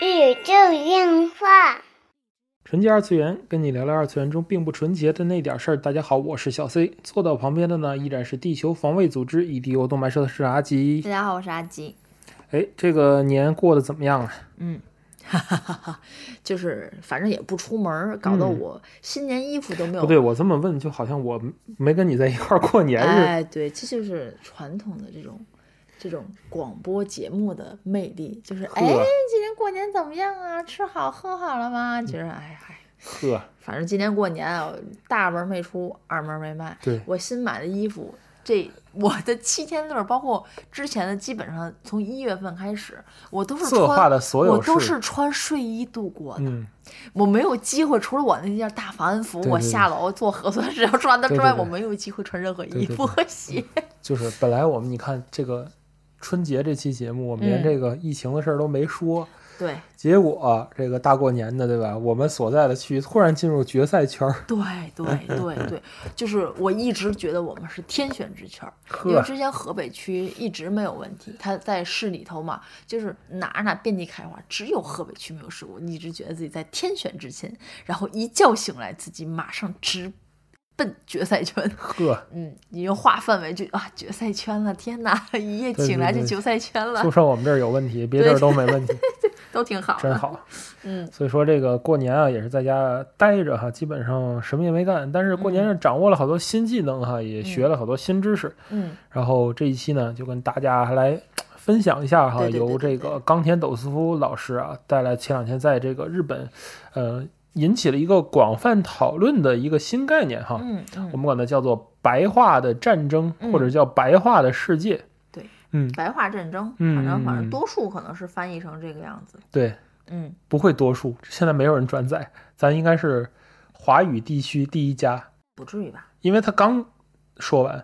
宇宙电话。纯洁二次元，跟你聊聊二次元中并不纯洁的那点事儿。大家好，我是小 C，坐到旁边的呢依然是地球防卫组织 EDO 动漫社的是阿吉大。家好，我是阿吉。哎，这个年过得怎么样啊？嗯，哈哈哈哈，就是反正也不出门儿，搞得嗯我新年衣服都没有。不对，我这么问，就好像我没跟你在一块儿过年似的。哎，对，这就是传统的这种这种广播节目的魅力，就是哎，今年过年怎么样啊？吃好喝好了吗？就是哎嗨，呵，反正今年过年啊，大门没出，二门没迈。对我新买的衣服，这我的七天乐，包括之前的，基本上从一月份开始，我都是策划穿的所有我都是穿睡衣度过的。嗯，我没有机会，除了我那件大防寒服，我下楼做核酸时要穿的之外，我没有机会穿任何衣服和鞋。就是本来我们你看这个春节这期节目，我们连嗯这个疫情的事儿都没说，对结果、这个大过年的，对吧？我们所在的区域突然进入决赛圈儿，对对对对，就是我一直觉得我们是天选之圈儿，因为，之前河北区一直没有问题，它在市里头嘛，就是哪哪遍地开花，只有河北区没有事故。一直觉得自己在天选之前，然后一觉醒来，自己马上直奔决赛圈。呵，嗯，已经划范围就啊决赛圈了，天哪，一夜对对对醒来就决赛圈了就，剩我们这儿有问题，别地儿都没问题，都挺好，真。好。嗯，所以说这个过年啊，也是在家待着哈，基本上什么也没干。但是过年是掌握了好多新技能哈，也学了好多新知识。嗯然后这一期呢，就跟大家来分享一下哈，由这个冈田斗司夫老师啊带来前两天在这个日本，呃，引起了一个广泛讨论的一个新概念哈，嗯嗯，我们管它叫做白话的战争，嗯。或者叫白话的世界。对，嗯，白话战争，嗯反正反正嗯多数可能是翻译成这个样子。对，嗯，不会多数，现在没有人转载，咱应该是华语地区第一家，不至于吧？因为他刚说完，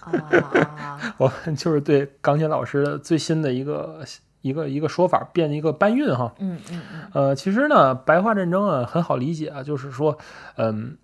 啊啊，我们就是对钢琴老师的最新的一个一个一个说法变一个搬运哈。嗯嗯嗯呃，其实呢，白话战争啊很好理解啊，就是说，嗯，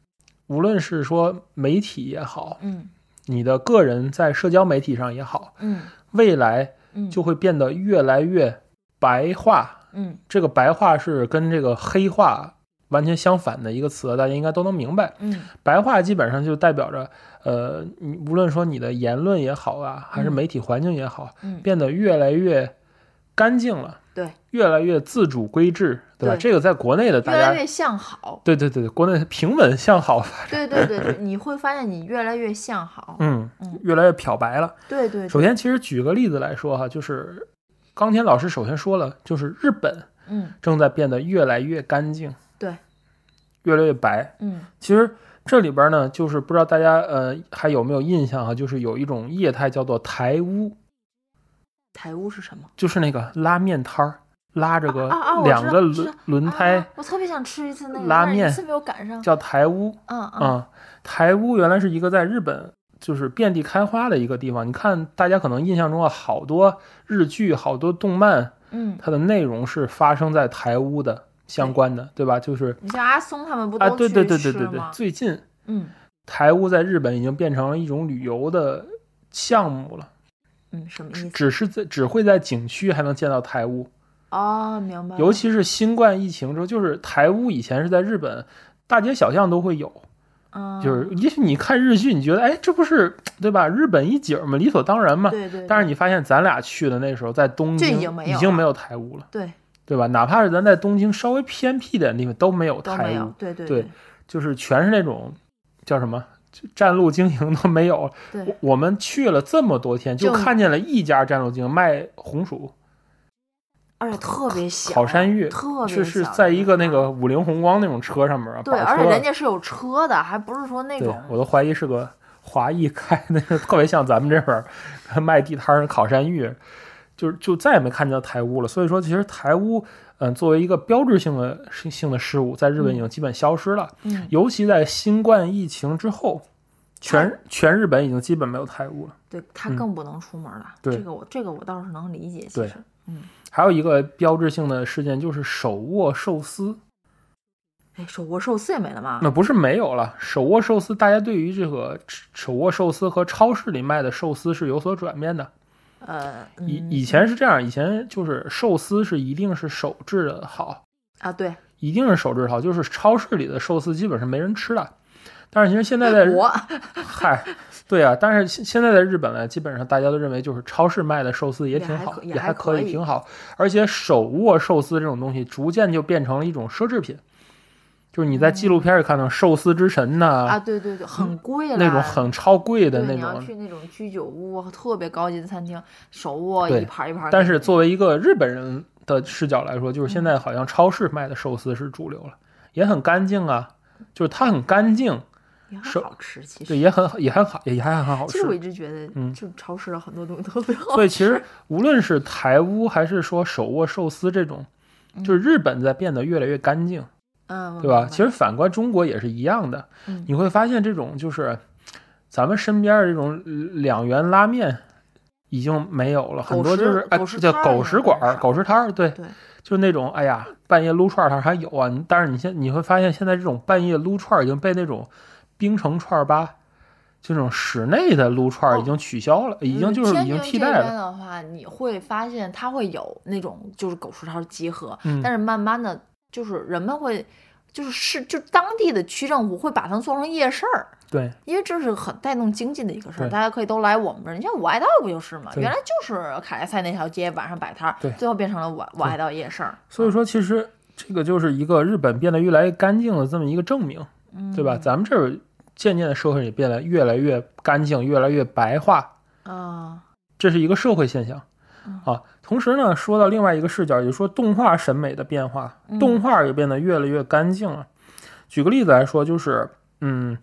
无论是说媒体也好，嗯你的个人在社交媒体上也好，嗯未来嗯，就会变得越来越白话。嗯这个白话是跟这个黑话完全相反的一个词，大家应该都能明白。嗯白话基本上就代表着，呃，你无论说你的言论也好啊，还是嗯媒体环境也好，嗯，变得越来越干净了，对，越来越自主规制，对吧？对这个在国内的大家，越来越向好。对对对对，国内平稳向好发展，对对对对，你会发现你越来越向好。嗯嗯，越来越漂白了。对对，首先，其实举个例子来说哈，就是冈田老师首先说了，就是日本嗯正在变得越来越干净，对，越来越白。嗯其实这里边呢，就是不知道大家呃还有没有印象哈，就是有一种业态叫做台屋，台屋是什么？就是那个拉面摊儿，拉着个两个轮轮胎啊，我特别想吃一次那个拉面一次没有赶上。叫台屋嗯嗯啊。台屋原来是一个在日本就是遍地开花的一个地方。你看，大家可能印象中啊，好多日剧、好多动漫，嗯，它的内容是发生在台屋的相关的，对吧？就是你像阿松他们不啊，都去对对对吃对对对吗，？最近嗯台屋在日本已经变成了一种旅游的项目了。嗯，什么意思？只是在只会在景区还能见到台屋，哦，明白。尤其是新冠疫情之后，就是台屋以前是在日本大街小巷都会有，嗯，就是也许你看日剧，你觉得哎这不是对吧？日本一景嘛，理所当然嘛。对对，对但是你发现咱俩去的那时候在东京已经没有台屋了，对对吧？哪怕是咱在东京稍微偏僻点的地方都没有台屋，，有对对对就是全是那种叫什么？就站路经营都没有，对。我我们去了这么多天，就就看见了一家站路经营卖红薯，而且特别小，烤山芋特别是是在一个那个五菱宏光那种车上面啊，对，而且人家是有车的，还不是说那对种我都怀疑是个华裔开那个，特别像咱们这边儿卖地摊儿的烤山芋，就是就再也没看见到台屋了。所以说，其实台屋，嗯、作为一个标志性的性的事物，在日本已经基本消失了。嗯尤其在新冠疫情之后，全全日本已经基本没有台物了。对他嗯更不能出门了。对这个我这个我倒是能理解。其对实，嗯，还有一个标志性的事件就是手握寿司，哎，手握寿司也没了吗？那不是没有了。手握寿司，大家对于这个手握寿司和超市里卖的寿司是有所转变的。呃，以嗯。以前是这样，以前就是寿司是一定是手制的好，啊，对。一定是手制好，就是超市里的寿司基本上没人吃的。但是其实现在在我嗨，对啊，但是现现在在日本呢，基本上大家都认为就是超市卖的寿司也也挺好，也还可以挺好，而且手握寿司这种东西逐渐就变成了一种奢侈品，就是你在纪录片里看到寿司之神呐、啊，对对对，很贵那种很超贵的那种你要种，去那种居酒屋，特别高级的餐厅，手握一盘儿一盘儿。但是作为一个日本人的视角来说，就是现嗯在好像超市卖的寿司是主流了，也很干净啊，就是它很干净，也很好吃，其实对，也很也还好，也还很好吃其实。我一直觉得，嗯就超市的很多东西特别好吃。所以其实无论是台屋还是说手握寿司这种，就是日本在变得越来越干净，嗯，对吧？其实反观中国也是一样的，嗯你会发现这种就是咱们身边的这种两元拉面已经没有了，很多就是叫狗食馆儿、狗食摊儿，对，对就那种哎呀半夜撸串儿摊还有啊，但是你现你会发现现在这种半夜撸串儿已经被那种冰城串儿吧。就这种室内的撸串儿已经取消了，已经嗯就是已经替代了。边的话，你会发现它会有那种就是狗食摊儿集合，嗯但是慢慢的就是人们会。就是是，就当地的区政府会把它做成夜市儿，对，因为这是很带动经济的一个事儿，大家可以都来我们这儿。你像五爱道不就是吗？原来就是凯莱赛那条街晚上摆摊儿对，最后变成了五五爱道夜市儿。所以说，其实这个就是一个日本变得越来越干净的这么一个证明，嗯对吧？咱们这儿渐渐的社会也变得越来越干净，越来越白化，啊，这是一个社会现象嗯啊。同时呢，说到另外一个视角，也就是说动画审美的变化，嗯动画也变得越来越干净了。举个例子来说，就是嗯。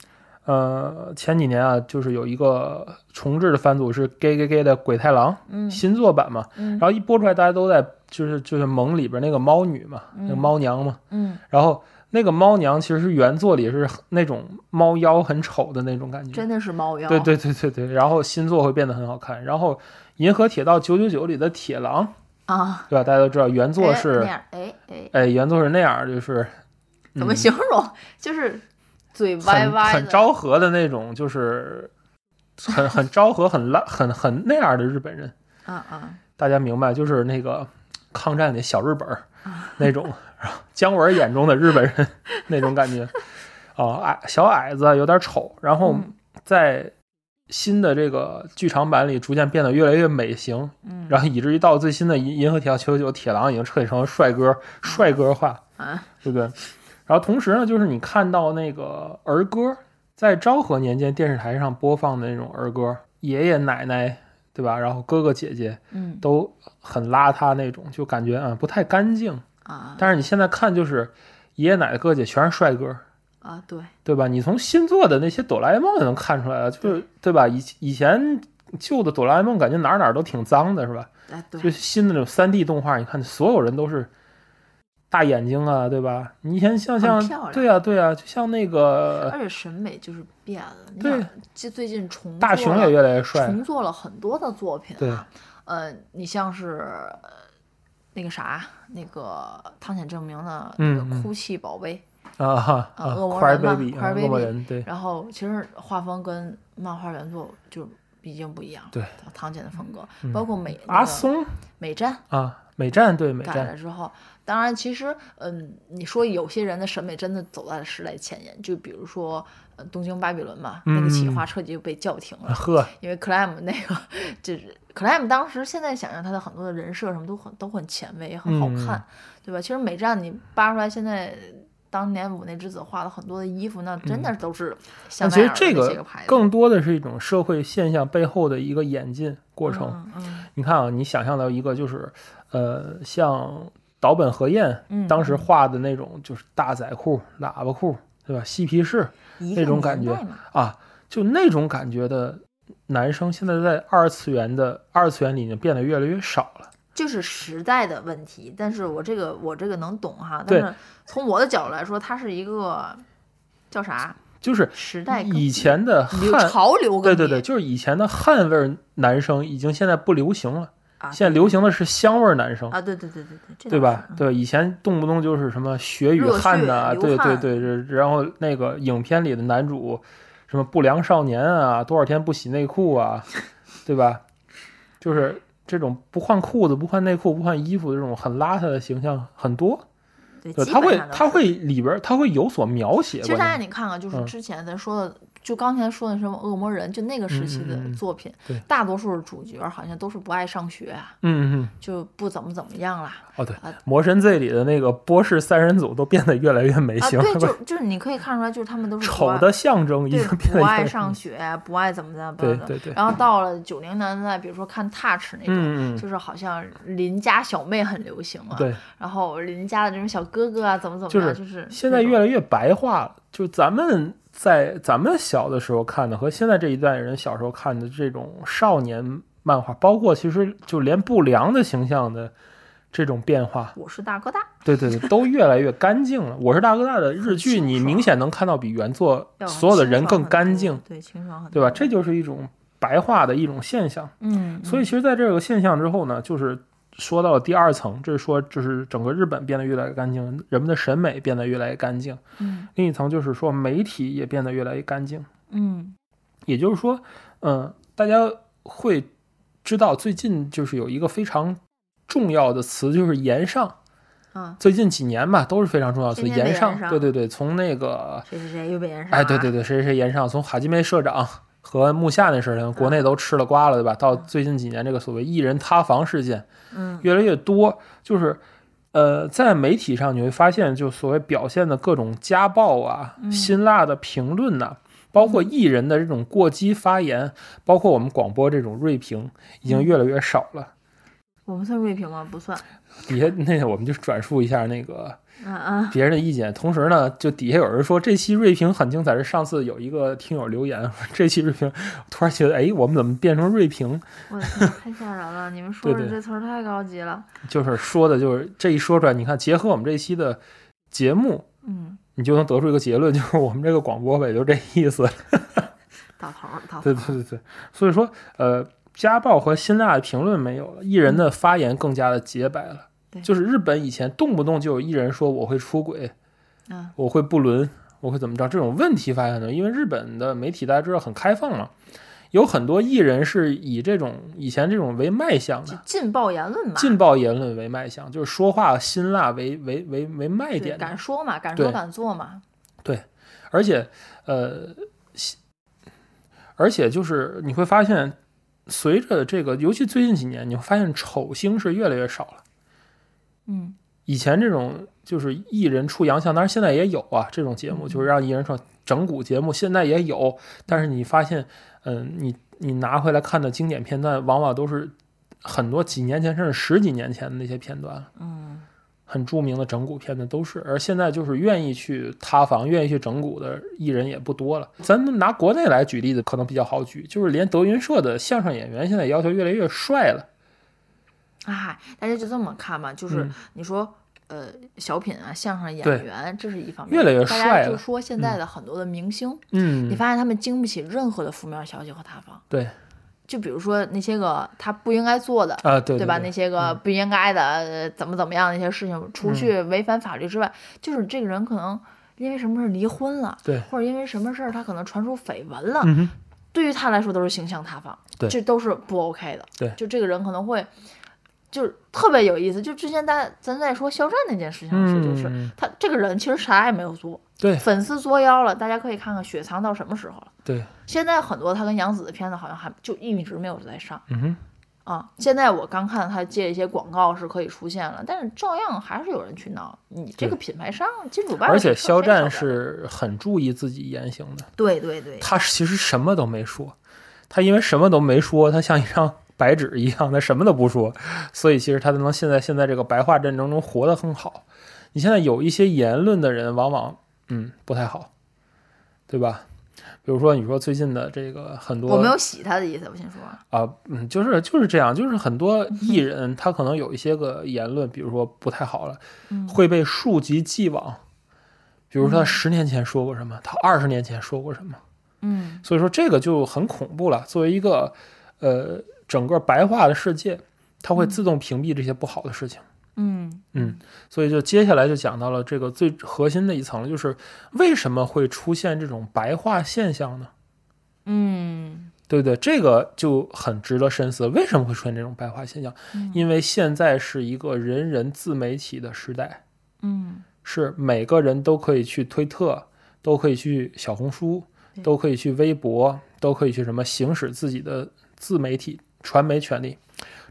呃，前几年啊，就是有一个重置的番组是《gay gay gay》的鬼太郎嗯新作版嘛，嗯然后一播出来，大家都在就是就是萌里边那个猫女嘛，那猫娘嘛，嗯，然后那个猫娘其实是原作里是那种猫妖很丑的那种感觉，真的是猫妖。对对对对对。然后新作会变得很好看。然后《银河铁道九九九》里的铁狼，啊，对吧？大家都知道原作哎是那样，哎哎，哎原作是那样，就是怎么嗯。形容？就是嘴歪歪的，很昭和的那种，就是很很昭和、很烂、很很那样的日本人。啊啊，大家明白，就是那个抗战的小日本那种，姜文眼中的日本人那种感觉，哦，矮小矮子有点丑，然后嗯。在新的这个剧场版里逐渐变得越来越美型，嗯，然后以至于到最新的《银银河铁道九九九》，铁狼已经彻底成了帅哥，帅哥化，啊，对不对？然后同时呢，就是你看到那个儿歌，在昭和年间电视台上播放的那种儿歌，爷爷奶奶，对吧？然后哥哥姐姐，嗯都很邋遢那种，就感觉啊不太干净。啊但是你现在看，就是爷爷奶奶、哥姐全是帅哥，啊，对，对吧？你从新做的那些哆啦 A 梦也能看出来了，就是对吧？以以前旧的哆啦 A 梦感觉哪儿哪儿都挺脏的，是吧？哎对就，新的那种三 D 动画，你看所有人都是大眼睛啊，对吧？你以前像像对啊对啊，就像那个而且审美就是变了。你对想，就最近重大雄也越来越帅，重做了很多的作品、啊，对，呃，你像是呃那个啥，那个汤浅证明的那个哭泣宝贝，啊哈啊啊恶魔人嘛恶魔人，对。然后其实画风跟漫画原作就已经不一样了，对，唐简的风格，嗯。包括美、那个阿松？美战啊，美战对美改战。了之后，当然其实嗯，你说有些人的审美真的走在了时代前沿，就比如说。呃，东京巴比伦嘛，那个企嗯划彻底就被叫停了，呵，因为 Clam 那个就是 Clam 当时现在想想他的很多的人设什么都很都很前卫，也很好看，嗯对吧？其实美战你扒出来，现在当年武内之子画了很多的衣服，那真的都是香嗯但奈儿的其实这个更多的是一种社会现象背后的一个演进过程。嗯嗯你看啊，你想象到一个就是，呃，像岛本和彦嗯当时画的那种，就是大仔裤、喇叭裤，对吧？嬉皮士那种感觉啊，就那种感觉的男生，现在在二次元的二次元里面变得越来越少了。就是时代的问题，但是我这个我这个能懂哈，对但是从我的角度来说，它是一个叫啥就是时代以前的汉，潮流对对对，就是以前的汉味儿男生已经现在不流行了，啊，现在流行的是香味儿男生。啊，对对对对对，这对？吧对，以前动不动就是什么血与汗呐、流对对对，这然后那个影片里的男主什么不良少年啊，多少天不洗内裤啊，对吧？就是这种不换裤子、不换内裤、不换衣服的这种很邋遢的形象很多。对，他会他会里边他会有所描写。其实大家你看看，就是嗯之前咱说的，就刚才说的什么恶魔人，就那个时期的嗯嗯嗯作品，对大多数的主角好像都是不爱上学啊，嗯嗯，就不怎么怎么样啦。哦对，啊魔神 Z 里的那个波士三人组都变得越来越没啊，型，对，就就是你可以看出来，就是他们都是丑的象征已对经变得不爱上学，不爱怎么怎么的。对对对，然后到了九零年代，比如说看 Touch 那种，就是好像邻家小妹很流行啊，对，然后邻家的这种小哥哥啊，怎么怎么就是样，就是现在越来越白化了。就咱们在咱们小的时候看的和现在这一代人小时候看的这种少年漫画，包括其实就连不良的形象的这种变化，我是大哥大，对对对，都越来越干净了。我是大哥大的日剧，你明显能看到比原作所有的人更干净，对，清爽很多，对吧？这就是一种白化的一种现象。嗯，所以其实在这个现象之后呢，就是说到了第二层，这是说就是整个日本变得越来越干净，人们的审美变得越来越干净。嗯另一层就是说媒体也变得越来越干净，嗯也就是说，嗯、大家会知道最近就是有一个非常重要的词，就是延上。啊，最近几年吧，都是非常重要的词，延上延。上对对对，从那个谁谁谁又被延上，哎，对对，对，谁谁谁延上，从哈基梅社长和木下那事情，国内都吃了瓜了，对吧？到最近几年这个所谓艺人塌房事件嗯越来越多，就是呃，在媒体上你会发现，就所谓表现的各种家暴啊、嗯辛辣的评论呐、包括艺人的这种过激发言，包括我们广播这种锐评，已经越来越少了。我们算锐评吗？不算，底下那个我们就转述一下那个别人的意见，同时呢，就底下有人说这期锐评很精彩。是上次有一个听友留言，这期锐评，突然觉得，哎，我们怎么变成锐评？我太吓人了！你们说的这词儿太高级了，就是说的，就是这一说出来，你看，结合我们这一期的节目，嗯，你就能得出一个结论，就是我们这个广播呗，就这意思。到头儿到头对，对对对，所以说，呃，家暴和辛辣的评论没有了，艺人的发言更加的洁白了。对就是日本以前动不动就有艺人说我会出轨，嗯我会不伦，我会怎么着，这种问题发现的，因为日本的媒体大家知道很开放嘛，有很多艺人是以这种以前这种为卖相的。劲爆言论嘛，劲爆言论为卖相，就是说话辛辣为为为为卖点敢说嘛，敢说敢做嘛，对而且，呃，西而且就是你会发现，随着这个，尤其最近几年，你会发现丑星是越来越少了。嗯以前这种就是艺人出洋相，当然现在也有啊，这种节目嗯就是让艺人出整蛊节目，现在也有。但是你发现，嗯、你你拿回来看的经典片段，往往都是很多几年前甚至十几年前的那些片段。嗯很著名的整蛊片段都是，而现在就是愿意去塌房、愿意去整蛊的艺人也不多了。咱拿国内来举例子，可能比较好举，就是连德云社的相声演员现在要求越来越帅了。哎，大家就这么看嘛，就是嗯你说。呃，小品啊，相声演员，这是一方面。越来越大帅了家就说现在的很多的明星，嗯你，发现他们经不起任何的负面消息和塌方。对就比如说那些个他不应该做的，啊，对对吧？对那些个不应该的、呃怎么怎么样的一些事情，除嗯去违反法律之外，就是这个人可能因为什么事儿离婚了，对或者因为什么事儿他可能传出绯闻了，嗯，对于他来说都是形象塌方，对这都是不 OK 的。对就这个人可能会，就是特别有意思。就之前大家咱在说肖战那件事情的时候，就是嗯，他这个人其实啥也没有做，对粉丝作妖了，大家可以看看雪藏到什么时候了。对，现在很多他跟杨紫的片子好像还就一直没有在上嗯哼，啊。现在我刚看他接一些广告是可以出现了，但是照样还是有人去闹。你这个品牌商金主爸爸而且肖战是很注意自己言行的，对对对，他其实什么都没说，他因为什么都没说，他像一张白纸一样，他什么都不说，所以其实他才能现在现在这个白话战争中活得很好。你现在有一些言论的人，往往嗯不太好，对吧？比如说你说最近的这个很多，我没有洗他的意思，我先说。啊，嗯，就是就是这样，就是很多艺人他可能有一些个言论，比如说不太好了，嗯会被溯及既往。比如说他嗯十年前说过什么，他二十年前说过什么，嗯所以说这个就很恐怖了。作为一个呃整个白化的世界，它会自动屏蔽这些不好的事情。嗯嗯，所以就接下来就讲到了这个最核心的一层，就是为什么会出现这种白化现象呢？嗯对不对？这个就很值得深思，为什么会出现这种白化现象？嗯因为现在是一个人人自媒体的时代，嗯是每个人都可以去推特，都可以去小红书，都可以去微博，都可以去什么行使自己的自媒体传媒权利。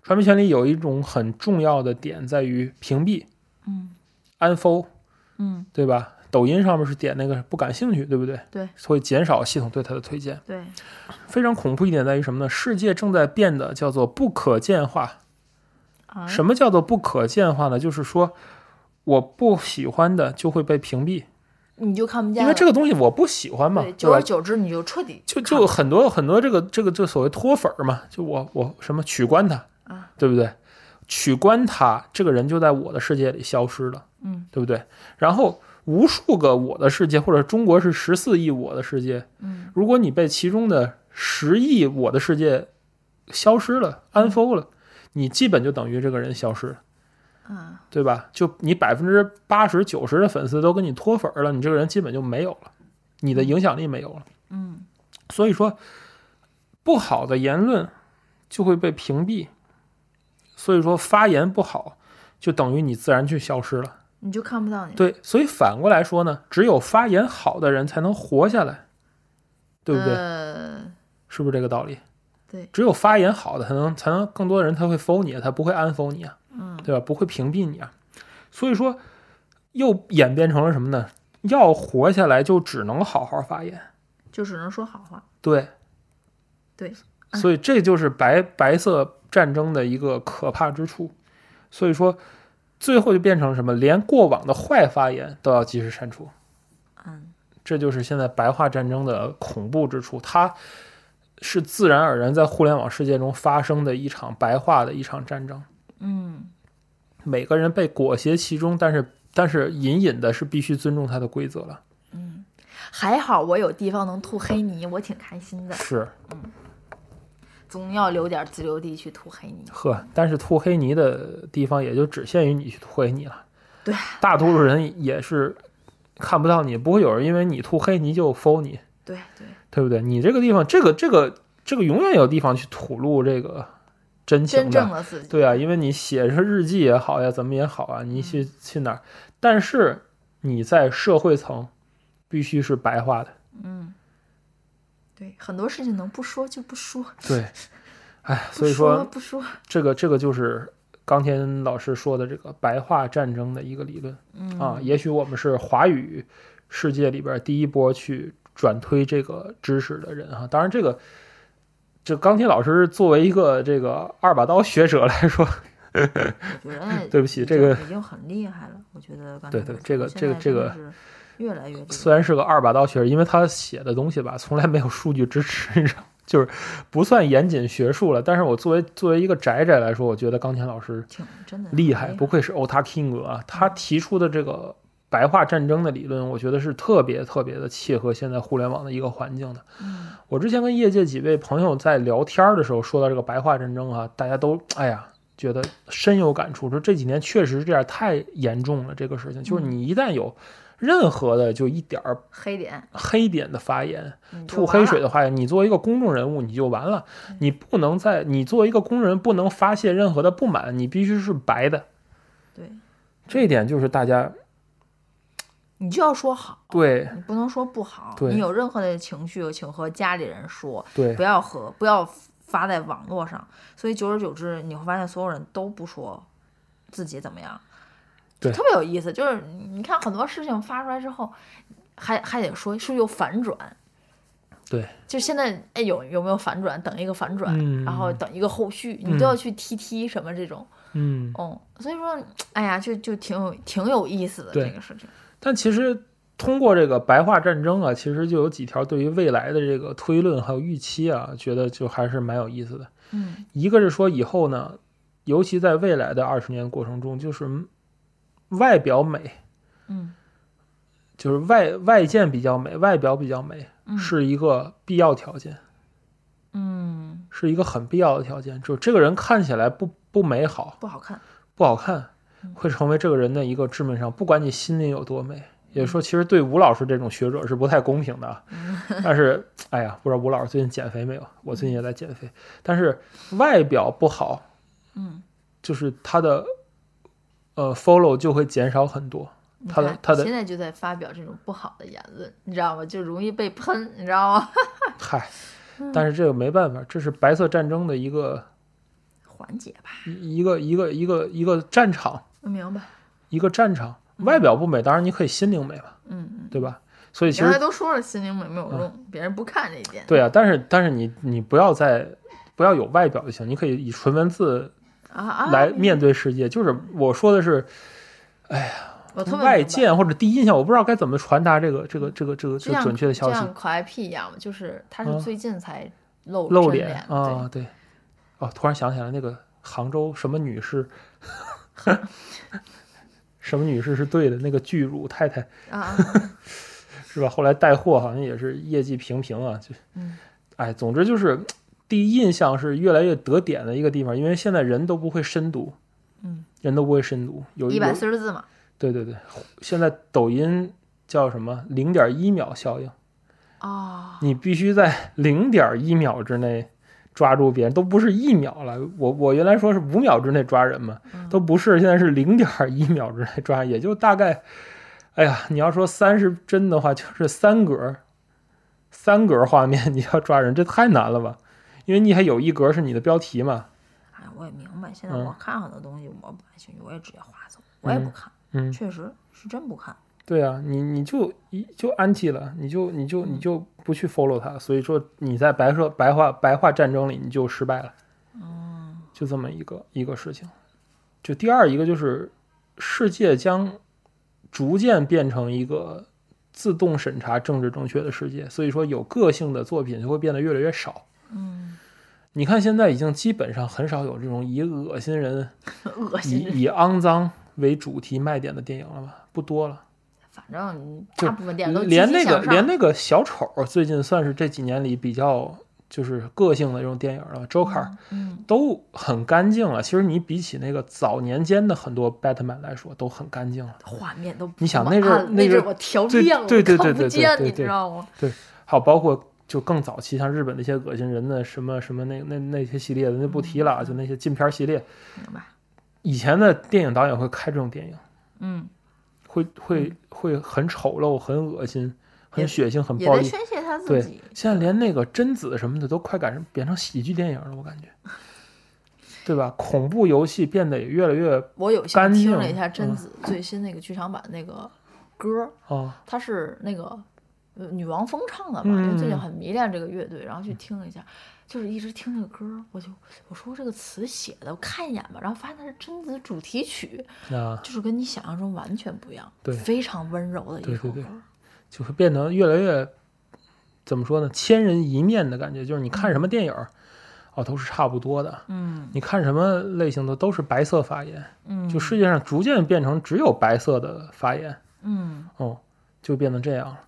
传媒权利有一种很重要的点在于屏蔽、嗯 unfollow，嗯，对吧？抖音上面是点那个不感兴趣，对不对？对会减少系统对它的推荐。对，非常恐怖一点在于什么呢？世界正在变得叫做不可见化。啊，什么叫做不可见化呢？就是说我不喜欢的就会被屏蔽，你就看不见，因为这个东西我不喜欢嘛，对，久而？久之你就彻底就就很多很多这个这个就所谓脱粉儿嘛，就我我什么取关他啊，对不对？取关他，这个人就在我的世界里消失了，嗯对不对？然后无数个我的世界，或者中国是十四亿我的世界，嗯如果你被其中的十亿我的世界消失了、unfollow 了，你基本就等于这个人消失了。啊对吧？就你百分之八十九十的粉丝都跟你脱粉儿了，你这个人基本就没有了，你的影响力没有了。嗯所以说，不好的言论就会被屏蔽，所以说发言不好，就等于你自然去消失了。你就看不到你，对，所以反过来说呢，只有发言好的人才能活下来，对不对？呃，是不是这个道理？对，只有发言好的才能才能更多的人他会 follow 你，他不会 unfollow 你啊。嗯对吧？不会屏蔽你啊。所以说，又演变成了什么呢？要活下来，就只能好好发言。就只能说好话，对，对，所以这就是白白色战争的一个可怕之处。所以说，最后就变成了什么？连过往的坏发言都要及时删除。嗯这就是现在白话战争的恐怖之处，它是自然而然在互联网世界中发生的一场白话的一场战争。嗯每个人被裹挟其中，但是但是隐隐的是必须尊重它的规则了。嗯，还好我有地方能吐黑泥，我挺开心的，是，嗯总要留点自留地去吐黑泥。呵，但是吐黑泥的地方也就只限于你去吐黑泥了。对，大多数人也是看不到你，不会有人因为你吐黑泥就 follow 你，对对，对不对？你这个地方，这个这个这个永远有地方去吐露这个真情真的。正的自己，对啊，因为你写着日记也好呀，怎么也好啊，你去去哪儿？但是你在社会层必须是白话的。嗯，对，很多事情能不说就不说，对，哎，所以说不说，这个这个就是冈田老师说的这个白话战争的一个理论嗯啊。也许我们是华语世界里边第一波去转推这个知识的人哈。当然，这个这钢铁老师作为一个这个二把刀学者来说，我觉得 对不起这个已经很厉害了，我觉得对对这个这个这个越来越虽然是个二把刀学者，因为他写的东西吧，从来没有数据支持，你知道，就是不算严谨学术了。但是我作为作为一个宅宅来说，我觉得钢铁老师挺真的厉害，不愧是欧塔 king 啊！他提出的这个白话战争的理论，我觉得是特别特别的切合现在互联网的一个环境的。嗯我之前跟业界几位朋友在聊天的时候说到这个白话战争啊，大家都哎呀觉得深有感触，说这几年确实是这样，太严重了这个事情。就是你一旦有任何的就一点儿黑点黑点的发言，吐黑水的发言，你作为一个公众人物，你就完了。你不能在你作为一个工人不能发泄任何的不满，你必须是白的。对，这一点就是大家你就要说好，对你不能说不好。你有任何的情绪，请和家里人说，对不要和不要发在网络上。所以久而久之，你会发现所有人都不说自己怎么样，对特别有意思。就是你看很多事情发出来之后，还还得说是不是有反转。对，就现在，哎，有有没有反转？等一个反转，嗯然后等一个后续，你都要去踢踢什么这种，嗯，哦，所以说，哎呀，就就挺有挺有意思的这个事情。但其实通过这个白话战争啊，其实就有几条对于未来的这个推论还有预期啊，觉得就还是蛮有意思的。嗯一个是说以后呢，尤其在未来的二十年过程中，就是外表美，嗯就是外外见比较美，外表比较美，嗯是一个必要条件，嗯，是一个很必要的条件。就这个人看起来不不美好，不好看。不好看嗯，会成为这个人的一个致命伤。不管你心灵有多美，也说，其实对吴老师这种学者是不太公平的啊。但是，哎呀，不知道吴老师最近减肥没有？我最近也在减肥，但是外表不好，嗯，就是他的呃 follow 就会减少很多。他的他的现在就在发表这种不好的言论，你知道吗？就容易被喷，你知道吗？嗨，但是这个没办法，这是白色战争的一个环节吧，一一个一个一个一个战场，我明白。一个战场。外表不美，当然你可以心灵美嘛，嗯嗯，对吧？所以其实都说了，心灵美没有用，别人不看这一点。对啊，但是但是你你不要再不要有外表就行，你可以以纯文字啊啊！来面对世界。就是我说的是我特别外见或者第一印象，我不知道该怎么传达这个这个这个这个这个准确的消息就像。可爱 P 一样嘛，就是他是嗯最近才露露脸啊，对，哦，突然想起来那个杭州什么女士，什么女士是对的，那个巨乳太太对啊，是吧？后来带货好像也是业绩平平啊，就，嗯哎，总之就是第一印象是越来越得点的一个地方，因为现在人都不会深读，嗯，人都不会深读，有一百四十字嘛，对对对，现在抖音叫什么零点一秒效应。啊，你必须在零点一秒之内抓住别人，都不是一秒了。我我原来说是五秒之内抓人嘛，嗯都不是，现在是零点一秒之内抓，也就大概，哎呀，你要说三十帧的话，就是三格，三格画面你要抓人，这太难了吧？因为你还有一格是你的标题嘛，哎，我也明白，现在嗯我看很多东西我不感兴趣，我也直接划走，我也不看，嗯，确实是真不看。对啊，你你就一就 anti 了，你就你就你就不去 follow 它，所以说你在白色白话白话战争里你就失败了。嗯就这么一个一个事情。就第二一个就是世界将逐渐变成一个自动审查政治正确的世界，所以说有个性的作品就会变得越来越少。嗯，你看现在已经基本上很少有这种以恶心人、以恶心人。以肮脏为主题卖点的电影了吧？不多了。反正就大部分电影都连那个连那个小丑最近算是这几年里比较就是个性的这种电影了，Joker 嗯都很干净了。其实你比起那个早年间的很多 Batman 来说，都很干净了。画面都你想那阵那阵对亮了，对对对对对对对知道吗？还有包括就更早期，像日本那些恶心人的什么什么那那那些系列的，那不提了，就那些禁片系列。明白？以前的电影导演会开这种电影，嗯，会会会很丑陋、很恶心、很血腥、很也暴力。宣泄他自对。现在连那个贞子什么的都快赶上变成喜剧电影了，我感觉，对吧？恐怖游戏变得也越来越我有听了一下贞嗯子最新那个剧场版那个歌儿，啊，它是那个呃女王风唱的嘛，因为最近嗯很迷恋这个乐队，然后去听了一下，就是一直听这个歌，我就我说这个词写的，我看一眼吧，然后发现它是贞子主题曲，啊，就是跟你想象中完全不一样，对非常温柔的一对对对首歌。就会变得越来越怎么说呢？千人一面的感觉，就是你看什么电影儿，哦，都是差不多的。嗯你看什么类型的都是白色发言，嗯，就世界上逐渐变成只有白色的发言，嗯哦，就变成这样了。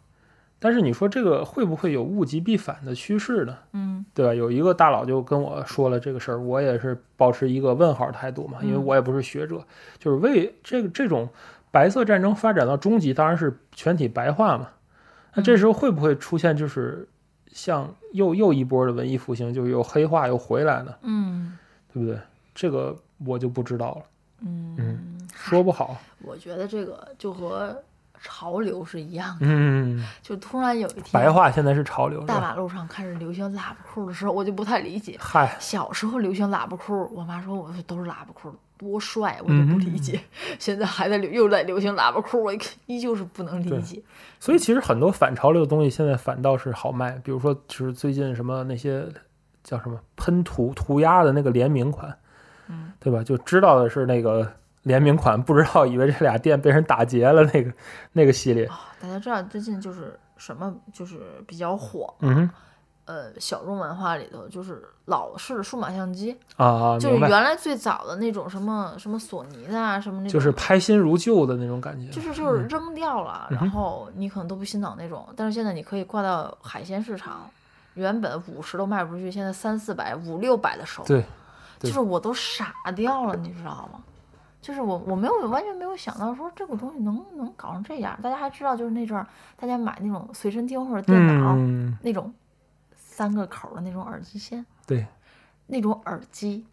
但是你说这个会不会有物极必反的趋势呢？嗯对吧？有一个大佬就跟我说了这个事儿，我也是保持一个问号态度嘛，因为嗯我也不是学者，就是为这个这种白色战争发展到终极，当然是全体白化嘛。那这时候会不会出现就是像又又一波的文艺复兴，就又黑化又回来呢？嗯对不对？这个我就不知道了，嗯，说不好。我觉得这个就和潮流是一样的，嗯，就突然有一天白话现在是潮流，大马路上开始流行喇叭裤的时候，我就不太理解。嗨，小时候流行喇叭裤，我妈说我说都是喇叭裤，多帅，我就不理解。现在还在流又在流行喇叭裤，我依旧是不能理解。所以其实很多反潮流的东西现在反倒是好卖，比如说就是最近什么那些叫什么喷涂涂鸦的那个联名款，嗯，对吧？就知道的是那个联名款，不知道以为这俩店被人打劫了那个那个系列，啊、大家知道最近就是什么就是比较火，嗯呃，小众文化里头就是老式的数码相机，啊，就是原来最早的那种什么什么索尼的啊，什么那种，就是拍新如旧的那种感觉，就是就是扔掉了，嗯然后你可能都不心疼那种，但是现在你可以挂到海鲜市场，原本五十都卖不出去，现在三四百、五六百的收，对，对。就是我都傻掉了，你知道吗？就是我我没有完全没有想到说这个东西能能搞成这样。大家还知道，就是那阵儿大家买那种随身听或者电脑、嗯，那种三个口儿的那种耳机线，对，那种耳机，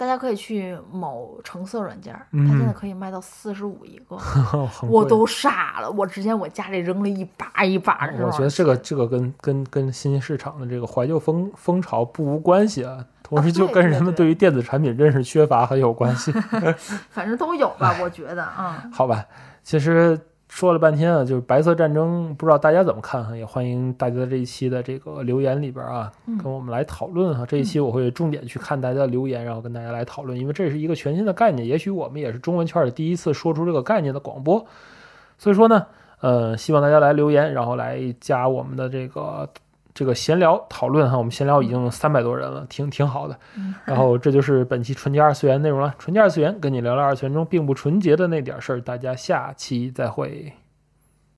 大家可以去某橙色软件儿，它嗯现在可以卖到四十五一个，我都傻了。我之前我家里扔了一把一把这种耳机，我觉得这个这个跟跟跟新兴市场的这个怀旧风风潮不无关系啊，同时就跟人们对对于电子产品认识缺乏很有关系。反正都有吧，我觉得啊。好吧，其实说了半天啊，就是白色战争，不知道大家怎么看哈？也欢迎大家在这一期的这个留言里边啊，嗯跟我们来讨论哈。这一期我会重点去看大家的留言，然后跟大家来讨论，因为这是一个全新的概念，也许我们也是中文圈里第一次说出这个概念的广播，所以说呢，呃，希望大家来留言，然后来加我们的这个。这个闲聊讨论哈，我们闲聊已经三百多人了，挺挺好的。嗯 然后这就是本期纯洁二次元内容了。纯洁二次元跟你聊聊二次元中并不纯洁的那点事儿，大家下期再会。